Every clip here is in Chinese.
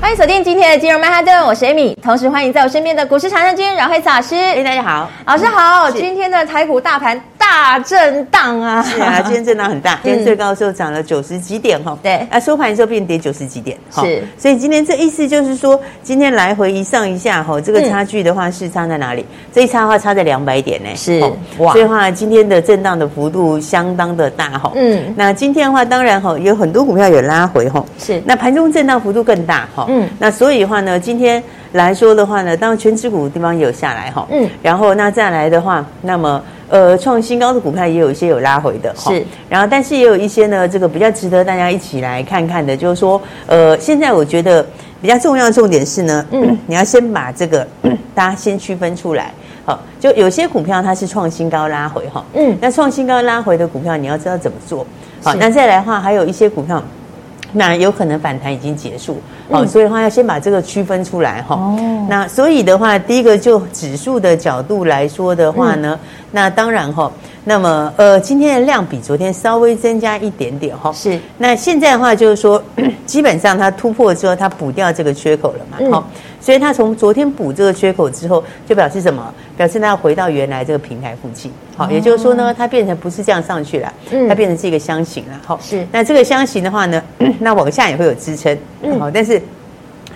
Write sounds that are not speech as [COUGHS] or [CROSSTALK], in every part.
欢迎锁定今天的金融曼哈顿，我是 Amy，同时欢迎在我身边的股市常胜军阮慧慈老师。哎，大家好，老师好。今天的台股大盘大震荡啊！是啊，[LAUGHS] 今天震荡很大，今天最高的时候涨了九十几点哈。对，啊，收盘的时候变跌九十几点。是，所以今天这意思就是说，今天来回一上一下哈，这个差距的话是差在哪里？这一差的话差在两百点呢。是哇，所以的话今天的震荡的幅度相当的大哈。嗯，那今天的话当然哈有很多股票有拉回哈。是，那盘中震荡幅度更大哈。嗯，那所以的话呢，今天来说的话呢，当然全指股的地方也有下来哈。嗯，然后那再来的话，那么呃创新高的股票也有一些有拉回的哈。是，然后但是也有一些呢，这个比较值得大家一起来看看的，就是说呃，现在我觉得比较重要的重点是呢，嗯，[CLEARS THROAT] 你要先把这个大家先区分出来。好，就有些股票它是创新高拉回哈。嗯，那创新高拉回的股票，你要知道怎么做。好，那再来的话，还有一些股票。那有可能反弹已经结束，好，所以的话要先把这个区分出来哈。哦。那所以的话，第一个就指数的角度来说的话呢，那当然哈，那么呃，今天的量比昨天稍微增加一点点哈。是。那现在的话就是说，[CLEARS THROAT] 基本上它突破之后，它补掉这个缺口了嘛？好。所以它从昨天补这个缺口之后，就表示什么？表示它要回到原来这个平台附近。好，也就是说呢，它变成不是这样上去了，它变成是一个箱型了。好，是。那这个箱型的话呢，[CLEARS THROAT] 那往下也会有支撑。好，但是。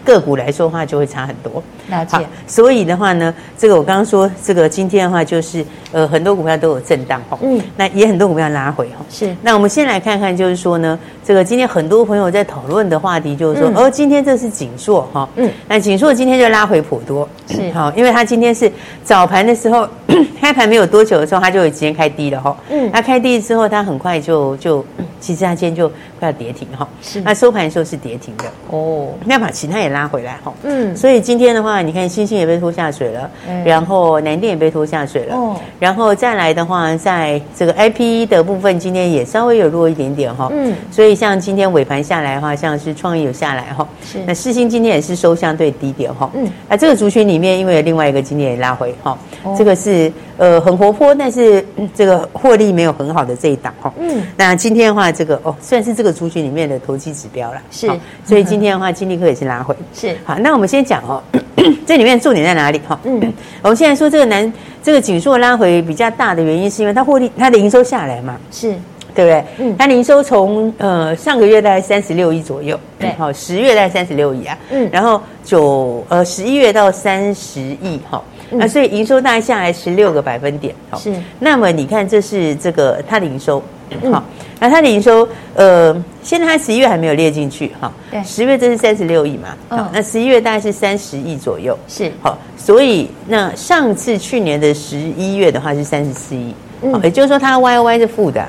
个股来说的话，就会差很多。了解。所以的话呢，这个我刚刚说，这个今天的话就是，呃，很多股票都有震荡哈。嗯。那也很多股票拉回哈。是。那我们先来看看，就是说呢，这个今天很多朋友在讨论的话题，就是说，哦，今天这是景硕哈。嗯。那景硕今天就拉回颇多。是。好，因为它今天是早盘的时候，[CLEARS THROAT] 开盘没有多久的时候，它就有直接开低了哈。嗯。它开低之后，它很快就就，其实它今天就快要跌停哈。是。那收盘的时候是跌停的。哦。那把其他也。拉回来哈，嗯，所以今天的话，你看星星也被拖下水了，嗯、然后南电也被拖下水了，哦，然后再来的话，在这个 IP 的部分，今天也稍微有弱一点点哈，嗯，所以像今天尾盘下来的话，像是创意有下来哈，是，那世星今天也是收相对低点哈，嗯，那这个族群里面，因为有另外一个今天也拉回哈，哦、这个是呃很活泼，但是这个获利没有很好的这一档哈，嗯，那今天的话，这个哦算是这个族群里面的投机指标了，是，所以今天的话，金立科也是拉回。是。好，那我们先讲哦，[CLEARS THROAT] 这里面重点在哪里哈？嗯，我们现在说这个南这个景硕拉回比较大的原因，是因为它获利它的营收下来嘛，是对不对？嗯，它的营收从呃上个月大概三十六亿左右，对，好，十月大概三十六亿啊，嗯，然后九呃十一月到三十亿哈，那所以营收大概下来十六个百分点，好，是。那么你看这是这个它的营收，好。那它的营收，呃，现在它十一月还没有列进去哈。对。十月这是三十六亿嘛？好，那十一月大概是三十亿左右。是。好，所以那上次去年的十一月的话是三十四亿。嗯。也就是说它 Y Y 是负的。哦。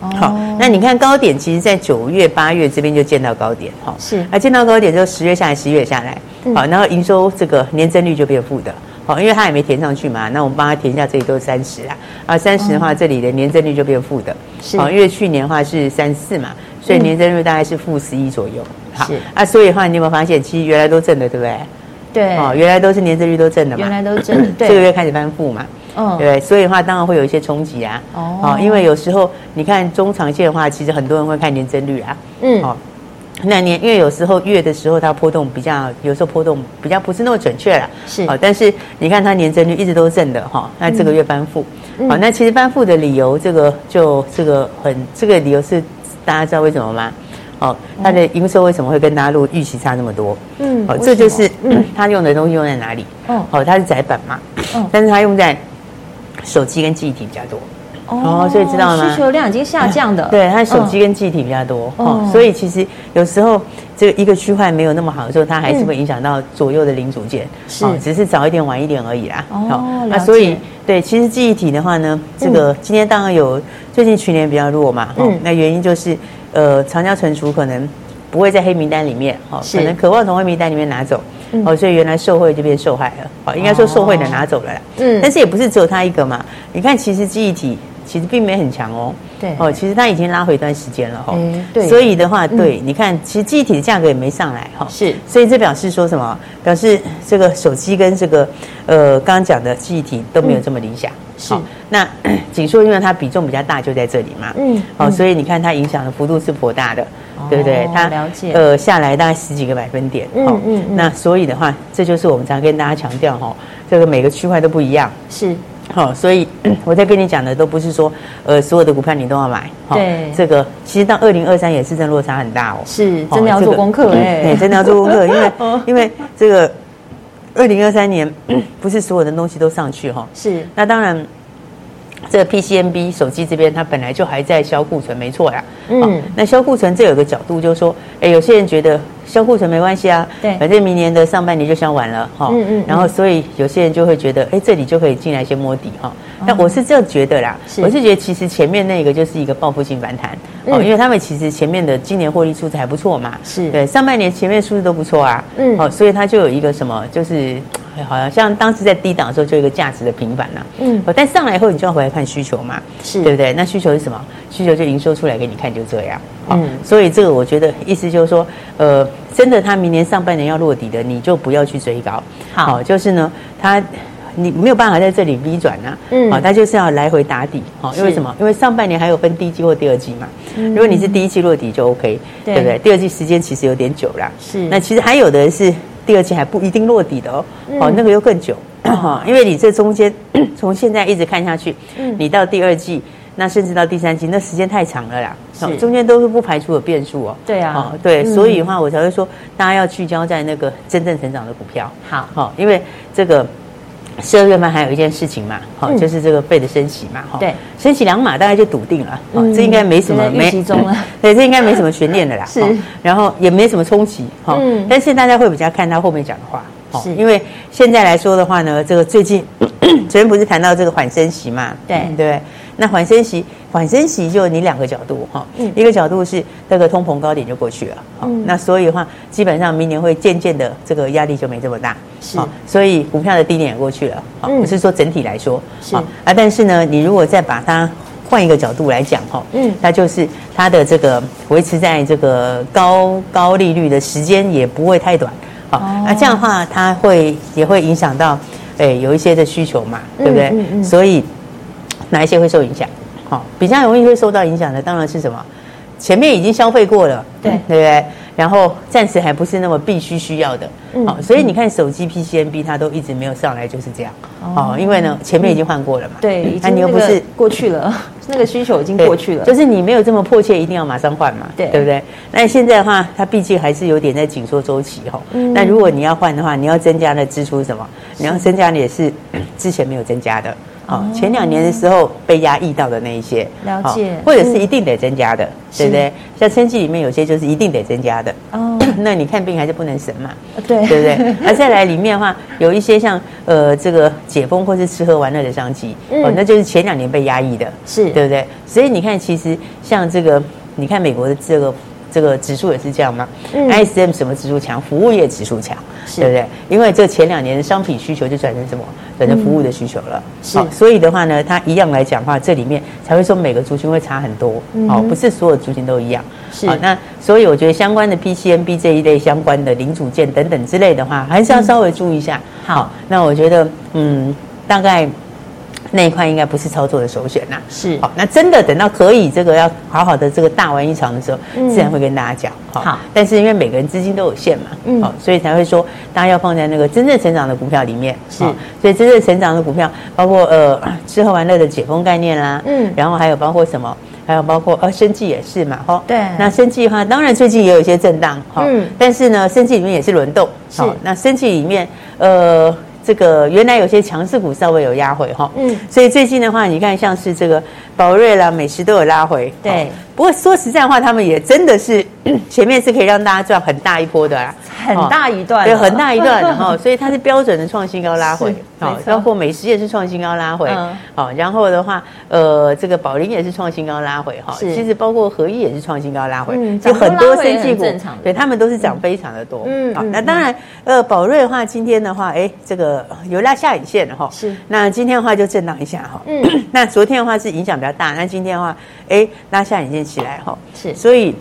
好，那你看高点，其实在九月、八月这边就见到高点。哈。是。啊见到高点之后，十月下来，十一月下来。好，然后营收这个年增率就变负的。好，因为它也没填上去嘛，那我们帮它填一下，这里都是三十啊，啊三十的话，这里的年增率就变负的，是，因为去年的话是三四嘛，所以年增率大概是负十一左右，好，是啊，所以的话你有没有发现，其实原来都正的，对不对？对，哦，原来都是年增率都正的嘛，原来都正的，对，[LAUGHS] 这个月开始翻负嘛，嗯，对，所以的话当然会有一些冲击啊，哦，因为有时候你看中长线的话，其实很多人会看年增率啊，嗯，哦。那年，因为有时候月的时候它波动比较，有时候波动比较不是那么准确了，是。哦。但是你看它年增率一直都正的哈，那这个月翻负，好、嗯，那其实翻负的理由，这个就这个很，这个理由是大家知道为什么吗？哦，它的营收为什么会跟大陆预期差那么多？嗯，哦，这就是它用的东西用在哪里？哦，哦，它是窄板嘛，嗯，但是它用在手机跟记忆体比较多。哦，所以知道吗？需求量已经下降的，[LAUGHS] 对，它手机跟记忆体比较多，哦，所以其实有时候这一个区块没有那么好的时候，它还是会影响到左右的零组件，是，只是早一点晚一点而已啦。哦，那所以对，其实记忆体的话呢，这个今天当然有最近去年比较弱嘛，嗯，那原因就是呃，长江存储可能不会在黑名单里面，哈，可能渴望从黑名单里面拿走，哦，所以原来受贿就变受害了，哦，应该说受贿的拿走了啦，嗯，但是也不是只有他一个嘛，你看其实记忆体。其实并没很强哦，对。哦，其实它已经拉回一段时间了哈，对，所以的话，对，你看，其实记忆体的价格也没上来哈，是，所以这表示说什么？表示这个手机跟这个呃刚刚讲的记忆体都没有这么理想，是。那景硕因为它比重比较大，就在这里嘛，嗯，哦，所以你看它影响的幅度是颇大的，对不对？它了解，呃，下来大概十几个百分点，嗯嗯，那所以的话，这就是我们常跟大家强调哈，这个每个区块都不一样，是。好，所以 [CLEARS THROAT] 我在跟你讲的都不是说，呃，所有的股票你都要买。对，这个其实到二零二三也是真落差很大哦。是，真的要做功课哎，对，真的要做功课，因为 [LAUGHS] 因为这个二零二三年 [CLEARS THROAT] 不是所有的东西都上去哈。是，那当然。这个 PCMB 手机这边，它本来就还在销库存，没错呀。嗯，那销库存这有个角度，就是说，哎，有些人觉得销库存没关系啊，对，反正明年的上半年就销完了哈。嗯嗯。然后，所以有些人就会觉得，哎，这里就可以进来先摸底哈。那我是这样觉得啦，我是觉得其实前面那个就是一个报复性反弹哦，因为他们其实前面的今年获利数字还不错嘛，是对，上半年前面数字都不错啊。嗯。好，所以它就有一个什么，就是。好像像当时在低档的时候，就有一个价值的平板呐。嗯，但上来以后，你就要回来看需求嘛，是对不对？那需求是什么？需求就营收出来给你看，就这样。嗯，所以这个我觉得意思就是说，呃，真的，他明年上半年要落底的，你就不要去追高。好，就是呢，他你没有办法在这里 V 转呐。嗯，好，他就是要来回打底。好，因为什么？因为上半年还有分第一季或第二季嘛。如果你是第一季落底就 OK，对不对？第二季时间其实有点久了。是，那其实还有的是。第二季还不一定落底的哦，哦，那个又更久，[COUGHS] 因为你这中间 [COUGHS] 从现在一直看下去，你到第二季，那甚至到第三季，那时间太长了啦，中间都是不排除有变数哦。对啊，对，所以的话我才会说，大家要聚焦在那个真正成长的股票。好，好，因为这个。十二月份还有一件事情嘛，好，就是这个费的升息嘛，哈，对，升息两码大概就笃定了，哦，这应该没什么没其中了，[LAUGHS] 对，这应该没什么悬念的啦，[LAUGHS] 是，然后也没什么冲击，哈，嗯，但是大家会比较看他后面讲的话，是。因为现在来说的话呢，这个最近 [COUGHS] 昨天不是谈到这个缓升息嘛，对。对。那缓升息，缓升息就你两个角度哈，一个角度是这个通膨高点就过去了，嗯，那所以的话，基本上明年会渐渐的这个压力就没这么大，是，所以股票的低点也过去了，啊，不是说整体来说，是。啊，但是呢，你如果再把它换一个角度来讲哈，嗯，那就是它的这个维持在这个高高利率的时间也不会太短，好，那这样的话，它会也会影响到，哎，有一些的需求嘛，对不对？所以。哪一些会受影响？好，比较容易会受到影响的当然是什么？前面已经消费过了，对对不对？然后暂时还不是那么必须需要的，好，所以你看手机 PCNB 它都一直没有上来，就是这样。哦，因为呢前面已经换过了嘛，对，那你又不是过去了，[LAUGHS] 那个需求已经过去了，就是你没有这么迫切一定要马上换嘛，对。对不对？那现在的话，它毕竟还是有点在紧缩周期哈。那如果你要换的话，你要增加的支出是什么？你要增加的也是 [CLEARS THROAT] 之前没有增加的。哦，前两年的时候被压抑到的那一些，了解，或者是一定得增加的，对不对？像生计里面有些就是一定得增加的，哦，[CLEARS THROAT] 那你看病还是不能省嘛，对，对不对？那 [LAUGHS] 再来里面的话，有一些像呃这个解封或是吃喝玩乐的商机，哦，那就是前两年被压抑的，是对不对？所以你看，其实像这个，你看美国的这个。这个指数也是这样吗？嗯，ISM 什么指数强？服务业指数强，是对不对？因为这前两年的商品需求就转成什么？转成服务的需求了。是，所以的话呢，它一样来讲的话，这里面才会说每个族群会差很多。哦，不是所有族群都一样。是，那所以我觉得相关的 PCMB 这一类相关的零组件等等之类的话，还是要稍微注意一下。好，那我觉得，嗯，大概。那一块应该不是操作的首选呐，是好，那真的等到可以这个要好好的这个大玩一场的时候，自然会跟大家讲。好，但是因为每个人资金都有限嘛，嗯，好，所以才会说大家要放在那个真正成长的股票里面。是，所以真正成长的股票包括呃吃喝玩乐的解封概念啦，嗯，然后还有包括什么，还有包括呃生技也是嘛，哈，对，那生技的话，当然最近也有一些震荡，哈，嗯，但是呢，生技里面也是轮动，是，那生技里面呃。这个原来有些强势股稍微有压回哈，嗯，所以最近的话，你看像是这个宝瑞啦、美食都有拉回，对。不过说实在话，他们也真的是 [COUGHS] 前面是可以让大家赚很大一波的啦，很大一段，对，很大一段的哈，所以它是标准的创新高拉回，好，包括美食也是创新高拉回，好，然后的话，呃，这个宝林也是创新高拉回，哈，其实包括合一也是创新高拉回，就很多生技股，对，他们都是涨非常的多，嗯，好，那当然，呃，宝瑞的话，今天的话，哎，这个有拉下影线的哈，是，那今天的话就震荡一下哈，嗯，[COUGHS] 那昨天的话是影响比较大，那今天的话，哎，拉下影线。起来哈，是，所以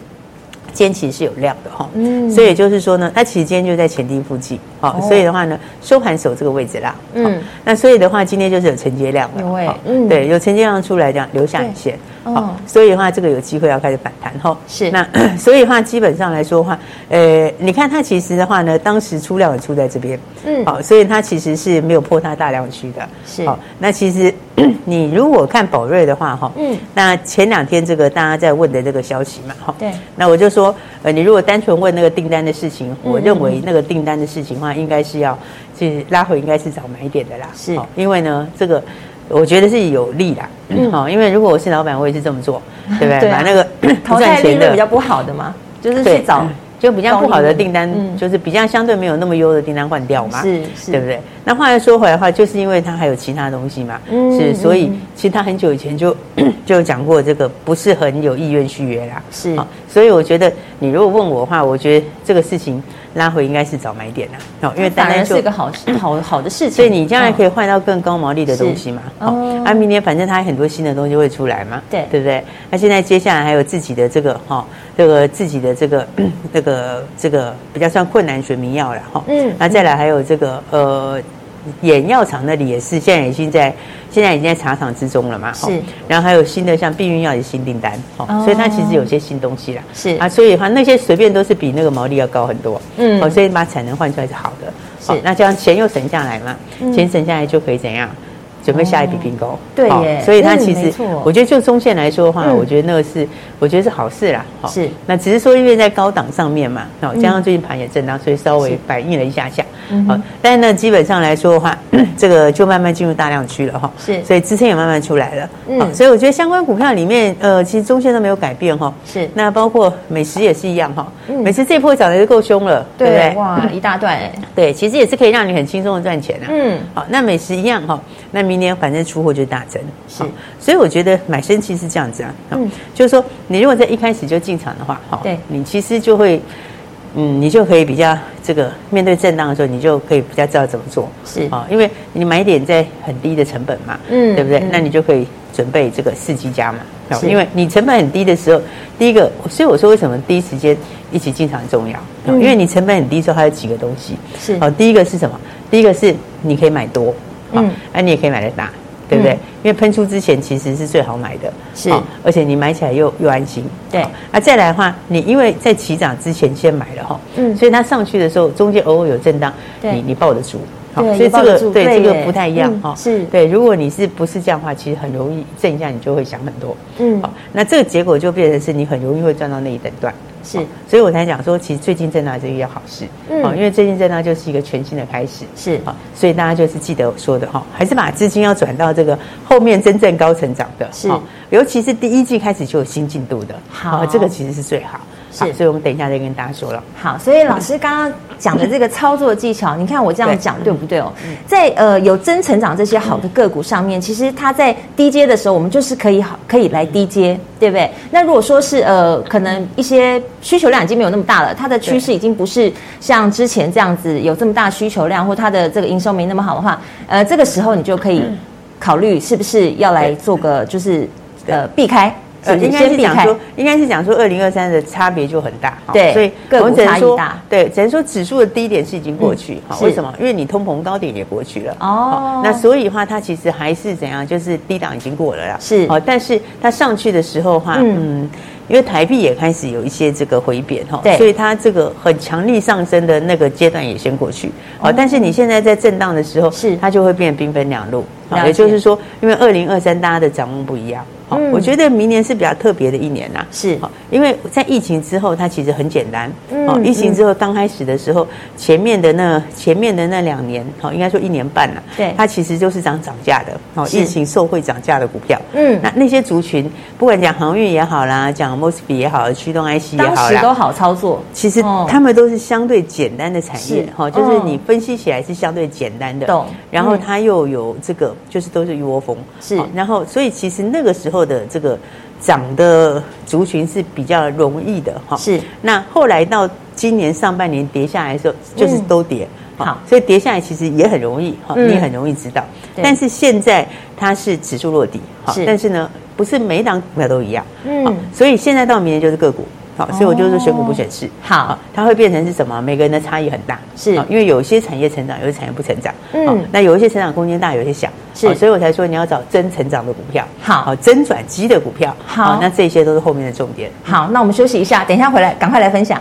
今天其实是有量的哈，嗯，所以也就是说呢，它其实今天就在前低附近，好，所以的话呢，收盘守这个位置啦，嗯，那所以的话，今天就是有承接量了，嗯，对，有承接量出来这样留下影线。哦，所以的话，这个有机会要开始反弹哈。是，那 [COUGHS] 所以的话，基本上来说的话，呃，你看它其实的话呢，当时出量也出在这边，嗯，好，所以它其实是没有破它大量区的。是，好，那其实 [COUGHS] 你如果看宝瑞的话，哈，嗯，那前两天这个大家在问的这个消息嘛，哈，对，那我就说，呃，你如果单纯问那个订单的事情，我认为那个订单的事情的话，应该是要去拉回，应该是早买一点的啦。是，因为呢，这个。我觉得是有利的，嗯，好，因为如果我是老板，我也是这么做，[LAUGHS] 对不对？把那个 [LAUGHS] 淘汰利润比较不好的嘛，就是去找 [LAUGHS] 就比较不好的订单，就是比较相对没有那么优的订单换掉嘛，是是，对不对？那话又说回来的话，就是因为它还有其他东西嘛，是，所以其实他很久以前就 [COUGHS] 就讲过这个不是很有意愿续约啦，是，所以我觉得你如果问我的话，我觉得这个事情。拉回应该是早买点的，哦，因为当然是一个好好好的事情，所以你将来可以换到更高毛利的东西嘛，哦，啊，明年反正它有很多新的东西会出来嘛，对，对不对？那现在接下来还有自己的这个哈，这个自己的这个 [CLEARS THROAT] 这个这个比较算困难学民药了哈，嗯，那再来还有这个呃。眼药厂那里也是，现在已经在，现在已经在茶厂之中了嘛。是，然后还有新的像避孕药的新订单，哦，所以它其实有些新东西啦。是啊，所以的话那些随便都是比那个毛利要高很多。嗯，哦，所以把产能换出来是好的。是，那这样钱又省下来嘛，钱省下来就可以怎样？准备下一笔并购。对耶，所以它其实，我觉得就中线来说的话，我觉得那个是，我觉得是好事啦。是，那只是说因为在高档上面嘛，哦，加上最近盘也震荡，所以稍微反应了一下下。好，但是呢，基本上来说的话，[CLEARS THROAT] 这个就慢慢进入大量区了哈。是，所以支撑也慢慢出来了。嗯，所以我觉得相关股票里面，呃，其实中线都没有改变哈。是，那包括美食也是一样哈。美食这波涨得就够凶了，对不对？哇，一大段哎。[LAUGHS] 对，其实也是可以让你很轻松的赚钱啊。嗯，好，那美食一样哈。那明年反正出货就大增。是，所以我觉得买生气是这样子啊。嗯，就是说你如果在一开始就进场的话，哈，对，你其实就会。嗯，你就可以比较这个面对震荡的时候，你就可以比较知道怎么做，是。啊，因为你买点在很低的成本嘛，嗯，对不对？嗯、那你就可以准备这个伺机加嘛，是。因为你成本很低的时候，第一个，所以我说为什么第一时间一起进场很重要，嗯、因为你成本很低的时候，还有几个东西。是。好，第一个是什么？第一个是你可以买多，嗯，哎，你也可以买得大。对不对？因为喷出之前其实是最好买的，是，而且你买起来又又安心。对，那再来的话，你因为在起涨之前先买了哈，嗯，所以它上去的时候中间偶尔有震荡，你你抱得住，好，所以这个对这个不太一样哈，是对。如果你是不是这样的话，其实很容易震一下，你就会想很多，嗯，好，那这个结果就变成是你很容易会赚到那一等段。是，所以我才讲说，其实最近震荡是一件好事，嗯，因为最近震荡就是一个全新的开始，是。啊，所以大家就是记得我说的哈，还是把资金要转到这个后面真正高成长的，是，尤其是第一季开始就有新进度的，好，这个其实是最好。是，所以我们等一下再跟大家说了。好，所以老师刚刚讲的这个操作技巧，你看我这样讲对不对哦？在呃有真成长这些好的个股上面，其实它在低阶的时候，我们就是可以好可以来低阶，对不对？那如果说是呃可能一些需求量已经没有那么大了，它的趋势已经不是像之前这样子有这么大需求量，或它的这个营收没那么好的话，呃这个时候你就可以考虑是不是要来做个就是呃避开。呃，应该是讲说，应该是讲说，二零二三的差别就很大，对，所以我们只能说，对，只能说指数的低点是已经过去，好，为什么？因为你通膨高点也过去了，哦，那所以的话，它其实还是怎样，就是低档已经过了啦，是，好，但是它上去的时候的话，嗯，因为台币也开始有一些这个回贬哈，对，所以它这个很强力上升的那个阶段也先过去，好，但是你现在在震荡的时候，是，它就会变兵分两路，好，也就是说，因为二零二三大家的展望不一样。好，我觉得明年是比较特别的一年呐。是，因为在疫情之后，它其实很简单。嗯，疫情之后刚开始的时候，前面的那前面的那两年，好，应该说一年半了。对，它其实就是涨涨价的。好，疫情受惠涨价的股票。嗯，那那些族群，不管讲航运也好啦，讲 Mosfet 也好，驱动 IC 也好，当时都好操作。其实他们都是相对简单的产业。哈，就是你分析起来是相对简单的。懂。然后它又有这个，就是都是一窝蜂。是。然后，所以其实那个时候的这个涨的族群是比较容易的哈。是。那后来到今年上半年跌下来的时候，就是都跌。好，所以跌下来其实也很容易哈，你也很容易知道。但是现在它是指数落底，哈，但是呢，不是每一档股票都一样。嗯。所以现在到明年就是个股。好，所以我就是选股不选市。好，它会变成是什么？每个人的差异很大，是因为有一些产业成长，有些产业不成长。嗯，那有一些成长空间大，有一些小。是，所以我才说你要找真成长的股票，好，真转机的股票。好，那这些都是后面的重点。好，那我们休息一下，等一下回来赶快来分享。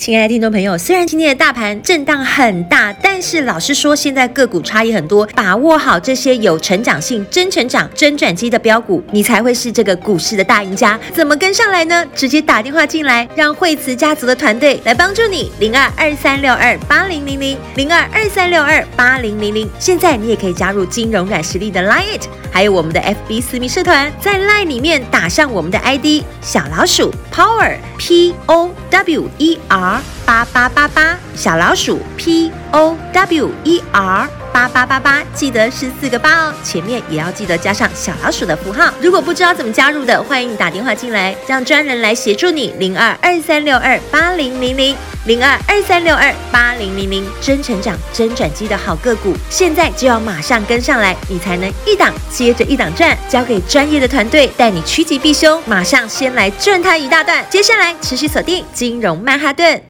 亲爱的听众朋友，虽然今天的大盘震荡很大，但是老实说，现在个股差异很多，把握好这些有成长性、真成长、真转机的标股，你才会是这个股市的大赢家。怎么跟上来呢？直接打电话进来，让惠慈家族的团队来帮助你。零二二三六二八零零零零二二三六二八零零零。现在你也可以加入金融软实力的 Line，还有我们的 FB 私密社团，在 Line 里面打上我们的 ID 小老鼠 Power P O W E R。八八八八小老鼠 P O W E R 八八八八，记得是四个八哦，前面也要记得加上小老鼠的符号。如果不知道怎么加入的，欢迎你打电话进来，让专人来协助你。零二二三六二八零零零零二二三六二八零零零，真成长真转机的好个股，现在就要马上跟上来，你才能一档接着一档赚。交给专业的团队带你趋吉避凶，马上先来赚它一大段。接下来持续锁定金融曼哈顿。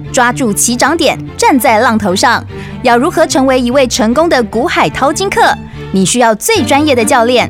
抓住起涨点，站在浪头上。要如何成为一位成功的股海淘金客？你需要最专业的教练。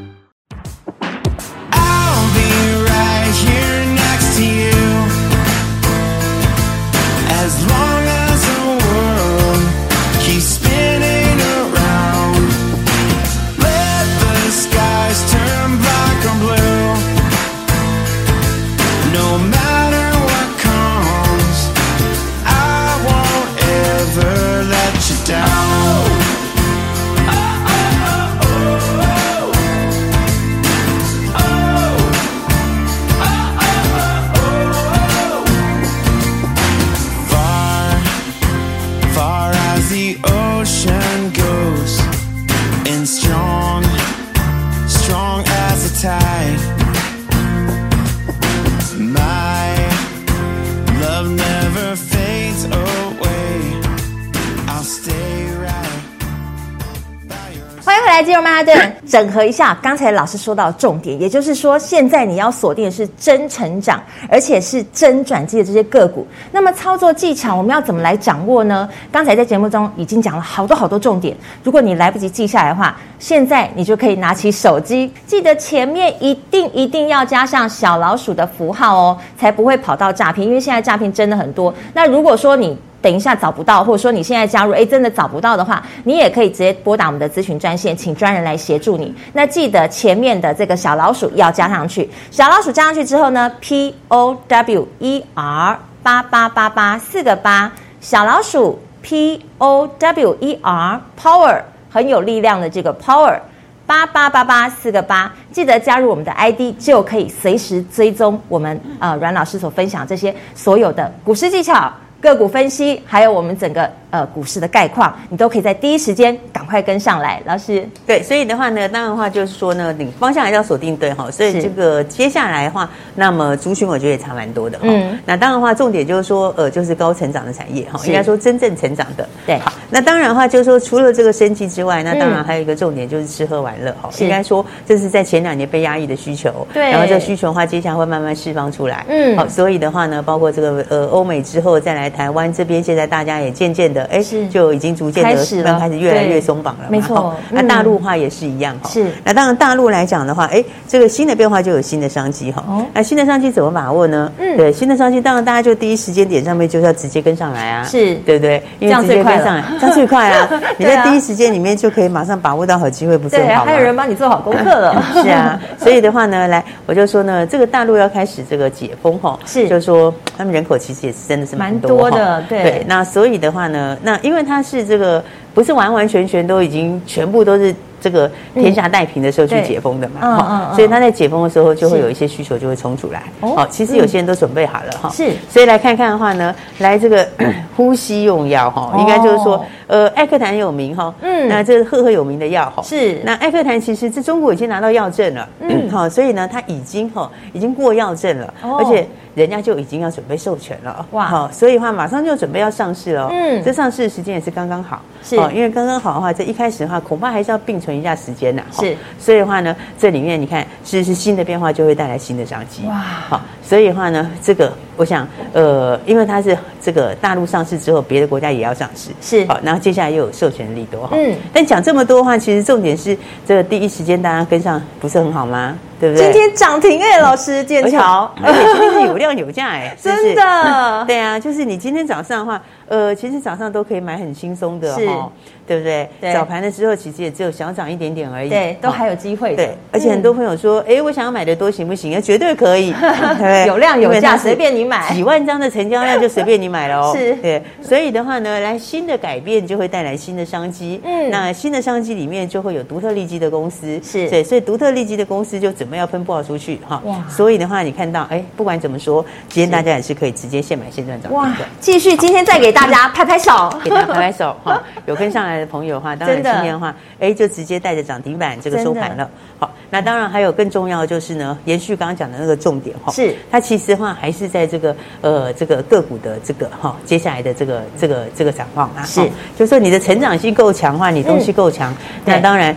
整合一下刚才老师说到重点，也就是说，现在你要锁定的是真成长，而且是真转机的这些个股。那么操作技巧我们要怎么来掌握呢？刚才在节目中已经讲了好多好多重点，如果你来不及记下来的话，现在你就可以拿起手机，记得前面一定一定要加上小老鼠的符号哦，才不会跑到诈骗。因为现在诈骗真的很多。那如果说你等一下找不到，或者说你现在加入，诶，真的找不到的话，你也可以直接拨打我们的咨询专线，请专人来协助你。那记得前面的这个小老鼠要加上去，小老鼠加上去之后呢，P O W E R 八八八八四个八，小老鼠 P O W E R Power 很有力量的这个 Power 八八八八四个八，记得加入我们的 ID 就可以随时追踪我们呃阮老师所分享这些所有的股市技巧。个股分析，还有我们整个呃股市的概况，你都可以在第一时间赶快跟上来。老师，对，所以的话呢，当然的话就是说呢，你方向还是要锁定对哈。所以这个接下来的话，那么族群我觉得也差蛮多的哈。嗯。那当然的话，重点就是说，呃，就是高成长的产业哈，应该说真正成长的。对。好，那当然的话就是说，除了这个生机之外，那当然还有一个重点就是吃喝玩乐哈。应该说，这是在前两年被压抑的需求。对。然后这个需求的话，接下来会慢慢释放出来。嗯。好，所以的话呢，包括这个呃欧美之后再来。台湾这边现在大家也渐渐的，哎，是就已经逐渐的开始开始越来越松绑了。没错，那大陆话也是一样哈。是，那当然大陆来讲的话，哎，这个新的变化就有新的商机哈。那新的商机怎么把握呢？嗯，对，新的商机当然大家就第一时间点上面就是要直接跟上来啊。是，对不对？因为直接跟上来，这样最快啊！[LAUGHS] 你在第一时间里面就可以马上把握到好机会，不是很好吗？还有人帮你做好功课了。[LAUGHS] 是啊，[LAUGHS] 所以的话呢，来我就说呢，这个大陆要开始这个解封哈，是，就是说他们人口其实也是真的是蛮多的，对。那所以的话呢，那因为它是这个不是完完全全都已经全部都是。这个天下太平的时候去解封的嘛，哈，所以他在解封的时候就会有一些需求就会冲出来，好，其实有些人都准备好了哈，是，所以来看看的话呢，来这个 [COUGHS] 呼吸用药哈，应该就是说，呃，艾克坦有名哈，嗯，那这是赫赫有名的药哈，是，那艾克坦其实在中国已经拿到药证了，嗯，[COUGHS] 好，所以呢，他已经哈已经过药证了，而且人家就已经要准备授权了，哇，好，所以的话马上就准备要上市了，嗯，这上市的时间也是刚刚好，是，因为刚刚好的话，这一开始的话恐怕还是要并存。一下时间呐，是，所以的话呢，这里面你看，是是新的变化就会带来新的商机，哇，好，所以的话呢，这个我想，呃，因为它是这个大陆上市之后，别的国家也要上市，是，好，然后接下来又有授权的利多哈，嗯，但讲这么多的话，其实重点是这个第一时间大家跟上，不是很好吗？对不对？今天涨停哎，老师剑桥，[LAUGHS] 而且今天是有量有价哎，[LAUGHS] 真的，[LAUGHS] 对啊，就是你今天早上的话，呃，其实早上都可以买很轻松的哈。对不对？对。早盘的时候其实也只有小涨一点点而已，对，都还有机会的。对，而且很多朋友说，哎，我想要买的多行不行？绝对可以，[LAUGHS] 有量有价，随便你买，几万张的成交量就随便你买了哦。[LAUGHS] 是，对，所以的话呢，来新的改变就会带来新的商机。嗯，那新的商机里面就会有独特利基的公司，是。对，所以独特利基的公司就准备要分布出去？哈。哇，所以的话，你看到，哎，不管怎么说，今天大家也是可以直接现买现赚涨。哇，继续，今天再给大家拍拍手，给大家拍拍手哈，有跟上来的朋友的话，当然今天的话，哎，就直接带着涨停板这个收盘了。好，那当然还有更重要的就是呢，延续刚刚讲的那个重点哈，是。它其实的话还是在这个呃这个个股的这个哈接下来的这个这个这个展望啊，是，就是说你的成长性够强的话，你东西够强，那当然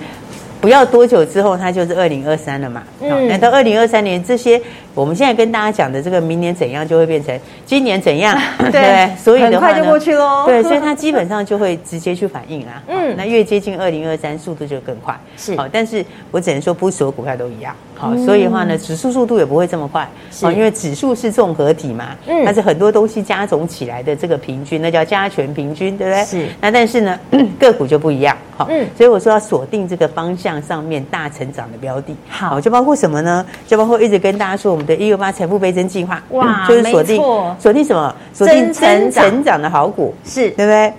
不要多久之后，它就是二零二三了嘛。嗯，那到二零二三年这些。我们现在跟大家讲的这个明年怎样，就会变成今年怎样，[LAUGHS] 对，所以的话很快就过去喽。对，所以 [LAUGHS] 它基本上就会直接去反应啦。嗯，那越接近二零二三，速度就更快。是，好，但是我只能说，不是所有股票都一样。好，所以的话呢，指数速度也不会这么快。好，因为指数是综合体嘛，嗯，它是很多东西加总起来的这个平均，那叫加权平均，对不对？是。那但是呢，[CLEARS THROAT] 个股就不一样。好，嗯，所以我说要锁定这个方向上面大成长的标的。好，就包括什么呢？就包括一直跟大家说我们。的一六八财富倍增计划，哇，就是锁定锁定什么？锁定成成长的好股，是对不对？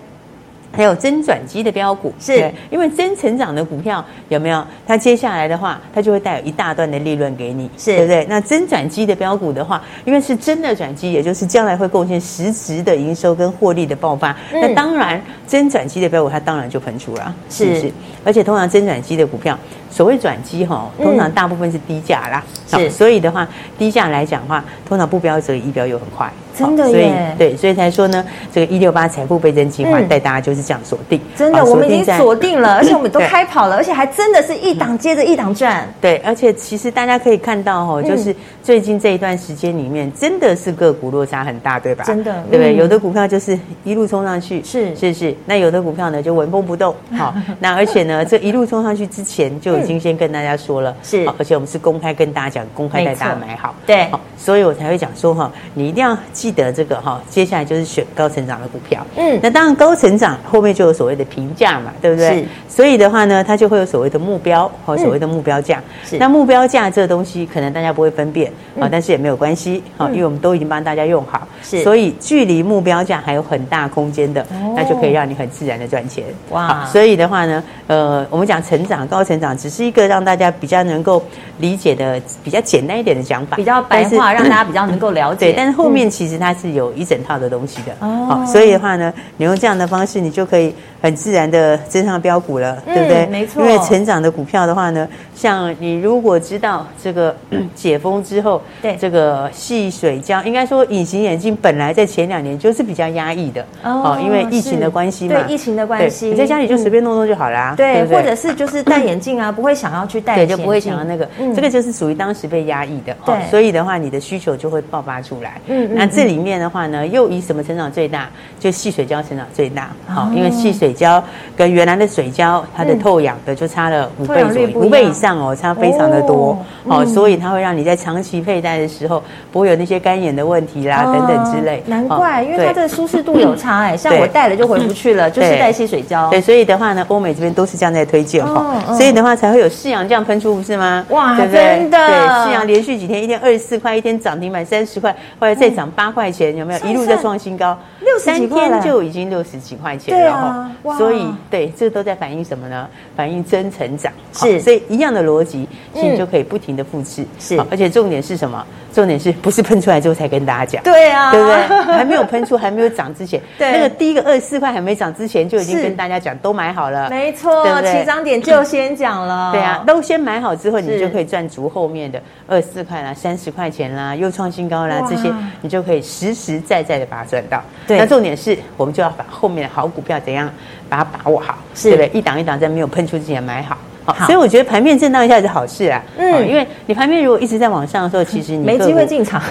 还有增转机的标股，是，因为真成长的股票有没有？它接下来的话，它就会带有一大段的利润给你，是对不对？那增转机的标股的话，因为是真的转机，也就是将来会贡献实质的营收跟获利的爆发。嗯、那当然，增转机的标股它当然就喷出了，是不是？而且通常增转机的股票，所谓转机哈，通常大部分是低价啦，是，所以的话，低价来讲的话，通常不标则已，一标又很快。真的耶，对，所以才说呢，这个一六八财富倍增计划带大家就是这样锁定，真的，我们已经锁定了，[COUGHS] 而且我们都开跑了，而且还真的是一档接着一档赚。对，而且其实大家可以看到哈，就是最近这一段时间里面，真的是个股落差很大，对吧？真的，对不对？有的股票就是一路冲上去，是。是是，那有的股票呢就纹风不动，[LAUGHS] 好，那而且呢，这一路冲上去之前就已经先跟大家说了，是，而且我们是公开跟大家讲，公开带大家买好，对，所以我才会讲说哈，你一定要记得这个哈，接下来就是选高成长的股票，嗯，那当然高成长后面就有所谓的评价嘛，对不对？是，所以的话呢，它就会有所谓的目标和所谓的目标价，是，那目标价这个东西可能大家不会分辨啊，但是也没有关系啊，因为我们都已经帮大家用好，是，所以距离目标价还有很大空间的，那就可以让你很自然的赚钱，哇，所以的话呢，呃，我们讲成长高成长只是一个让大家比较能够理解的比较简单一点的讲法，比较白话，让大家比较能够了解，对，但是后面其实它是有一整套的东西的，哦，所以的话呢，你用这样的方式，你就可以很自然的增上标股了，对不对？没错，因为成长的股票的话呢，像你如果知道这个 [CLEARS THROAT] 解封之后，对这个细水胶，应该说隐形眼镜本来在前两年就是比较压抑的，哦，因为疫情的关系嘛，对疫情的关系，你在家里就随便弄弄就好啦，对，或者是就是戴眼镜啊，不会想要去戴，对，就不会想要那个，这个就是属于当时被压抑的，对，所以的话，你的需求就会爆发出来，嗯，那这里面的话呢，又以什么成长最大？就细水胶成长最大，好，因为细水胶跟原来的水胶，它的透氧的就差了五倍左右，五倍以上哦，差非常的多，哦，所以它会让你在长期佩戴的时候不会有那些干眼的问题啦，等等之类。难怪，因为它的舒适度有差哎，[LAUGHS] 像我戴了就回不去了，[LAUGHS] 就是戴吸水胶。对，所以的话呢，欧美这边都是这样在推荐哈，所以的话才会有世阳这样喷出，不是吗？哇，真的，对，世阳连续几天一天二十四块，一天涨停板三十块，后来再涨八块钱，有没有？一路在创新高？六十几块，三天就已经六十几块钱了哈。所以对，这都在反映什么呢？反映真成长。是，所以一样的逻辑，其实就可以不停的复制。是，而且重点是什么？重点是不是喷出来之后才跟大家讲？对啊，对不对？还没有喷出，还没有涨之前，[LAUGHS] 对，那个第一个二十四块还没涨之前，就已经跟大家讲，都买好了。没错，起涨点就先讲了。对啊，都先买好之后，你就可以赚足后面的二十四块啦、三十块钱啦、又创新高啦这些，你就可以实实在在的把它赚到。对，那重点是我们就要把后面的好股票怎样把它把握好，对不对？一档一档在没有喷出之前买好。好，所以我觉得盘面震荡一下是好事啊。嗯，因为你盘面如果一直在往上的时候，其实你没机会进场。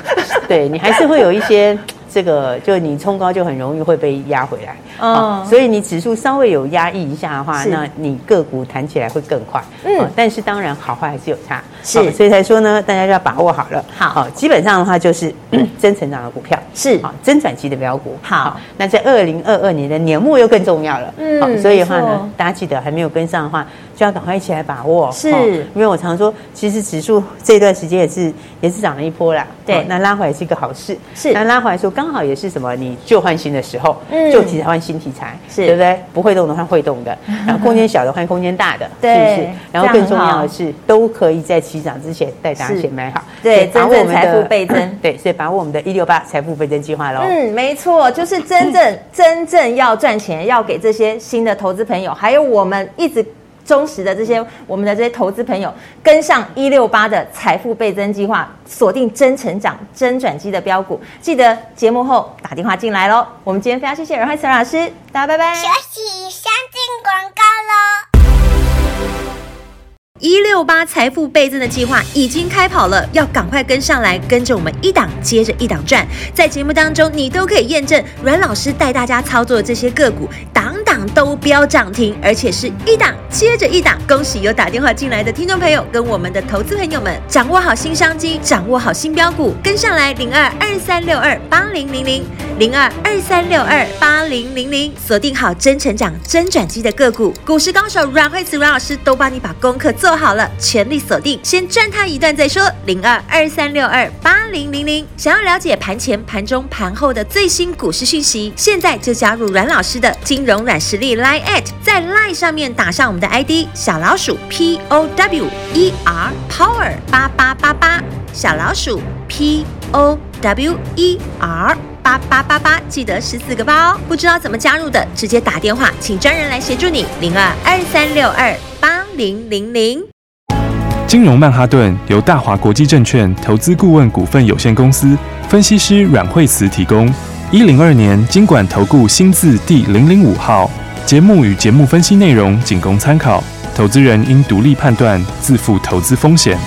对，你还是会有一些。这个就你冲高就很容易会被压回来，嗯，所以你指数稍微有压抑一下的话，那你个股弹起来会更快，嗯，但是当然好坏还是有差，是，所以才说呢，大家要把握好了，好，基本上的话就是 [COUGHS] 真成长的股票是。啊，真转机的标股，好，那在二零二二年的年末又更重要了，嗯，所以的话呢，大家记得还没有跟上的话，就要赶快一起来把握，是，因为我常说，其实指数这段时间也是也是涨了一波啦，对，那拉回来是一个好事，是，那拉回来说刚。刚好也是什么？你旧换新的时候，嗯，旧题材换新题材，是对不对？不会动的换会动的，然 [LAUGHS] 后空间小的换空间大的，是不是？然后更重要的是，都可以在起涨之前带大家先买好，对，把握我们的财富倍增，[COUGHS] 对，所以把握我们的一六八财富倍增计划喽。嗯，没错，就是真正真正要赚钱，要给这些新的投资朋友，还有我们一直。忠实的这些我们的这些投资朋友，跟上一六八的财富倍增计划，锁定真成长、真转机的标股，记得节目后打电话进来喽。我们今天非常谢谢阮慧慈老师，大家拜拜。休息，先进广告喽。一六八财富倍增的计划已经开跑了，要赶快跟上来，跟着我们一档接着一档赚。在节目当中，你都可以验证阮老师带大家操作的这些个股，档档都飙涨停，而且是一档接着一档。恭喜有打电话进来的听众朋友跟我们的投资朋友们，掌握好新商机，掌握好新标股，跟上来零二二三六二八零零零零二二三六二八零零零，锁定好真成长真转机的个股，股市高手阮慧慈阮老师都帮你把功课做好了，全力锁定，先赚他一段再说。零二二三六二八零零零，想要了解盘前、盘中、盘后的最新股市讯息，现在就加入阮老师的金融软实力 Line at，在 Line 上面打上我们的 ID 小老鼠 P O W E R Power 八八八八，小老鼠 P O W E R 八八八八，记得十四个八哦。不知道怎么加入的，直接打电话，请专人来协助你。零二二三六二八零零零。金融曼哈顿由大华国际证券投资顾问股份有限公司分析师阮惠慈提供。一零二年金管投顾新字第零零五号。节目与节目分析内容仅供参考，投资人应独立判断，自负投资风险。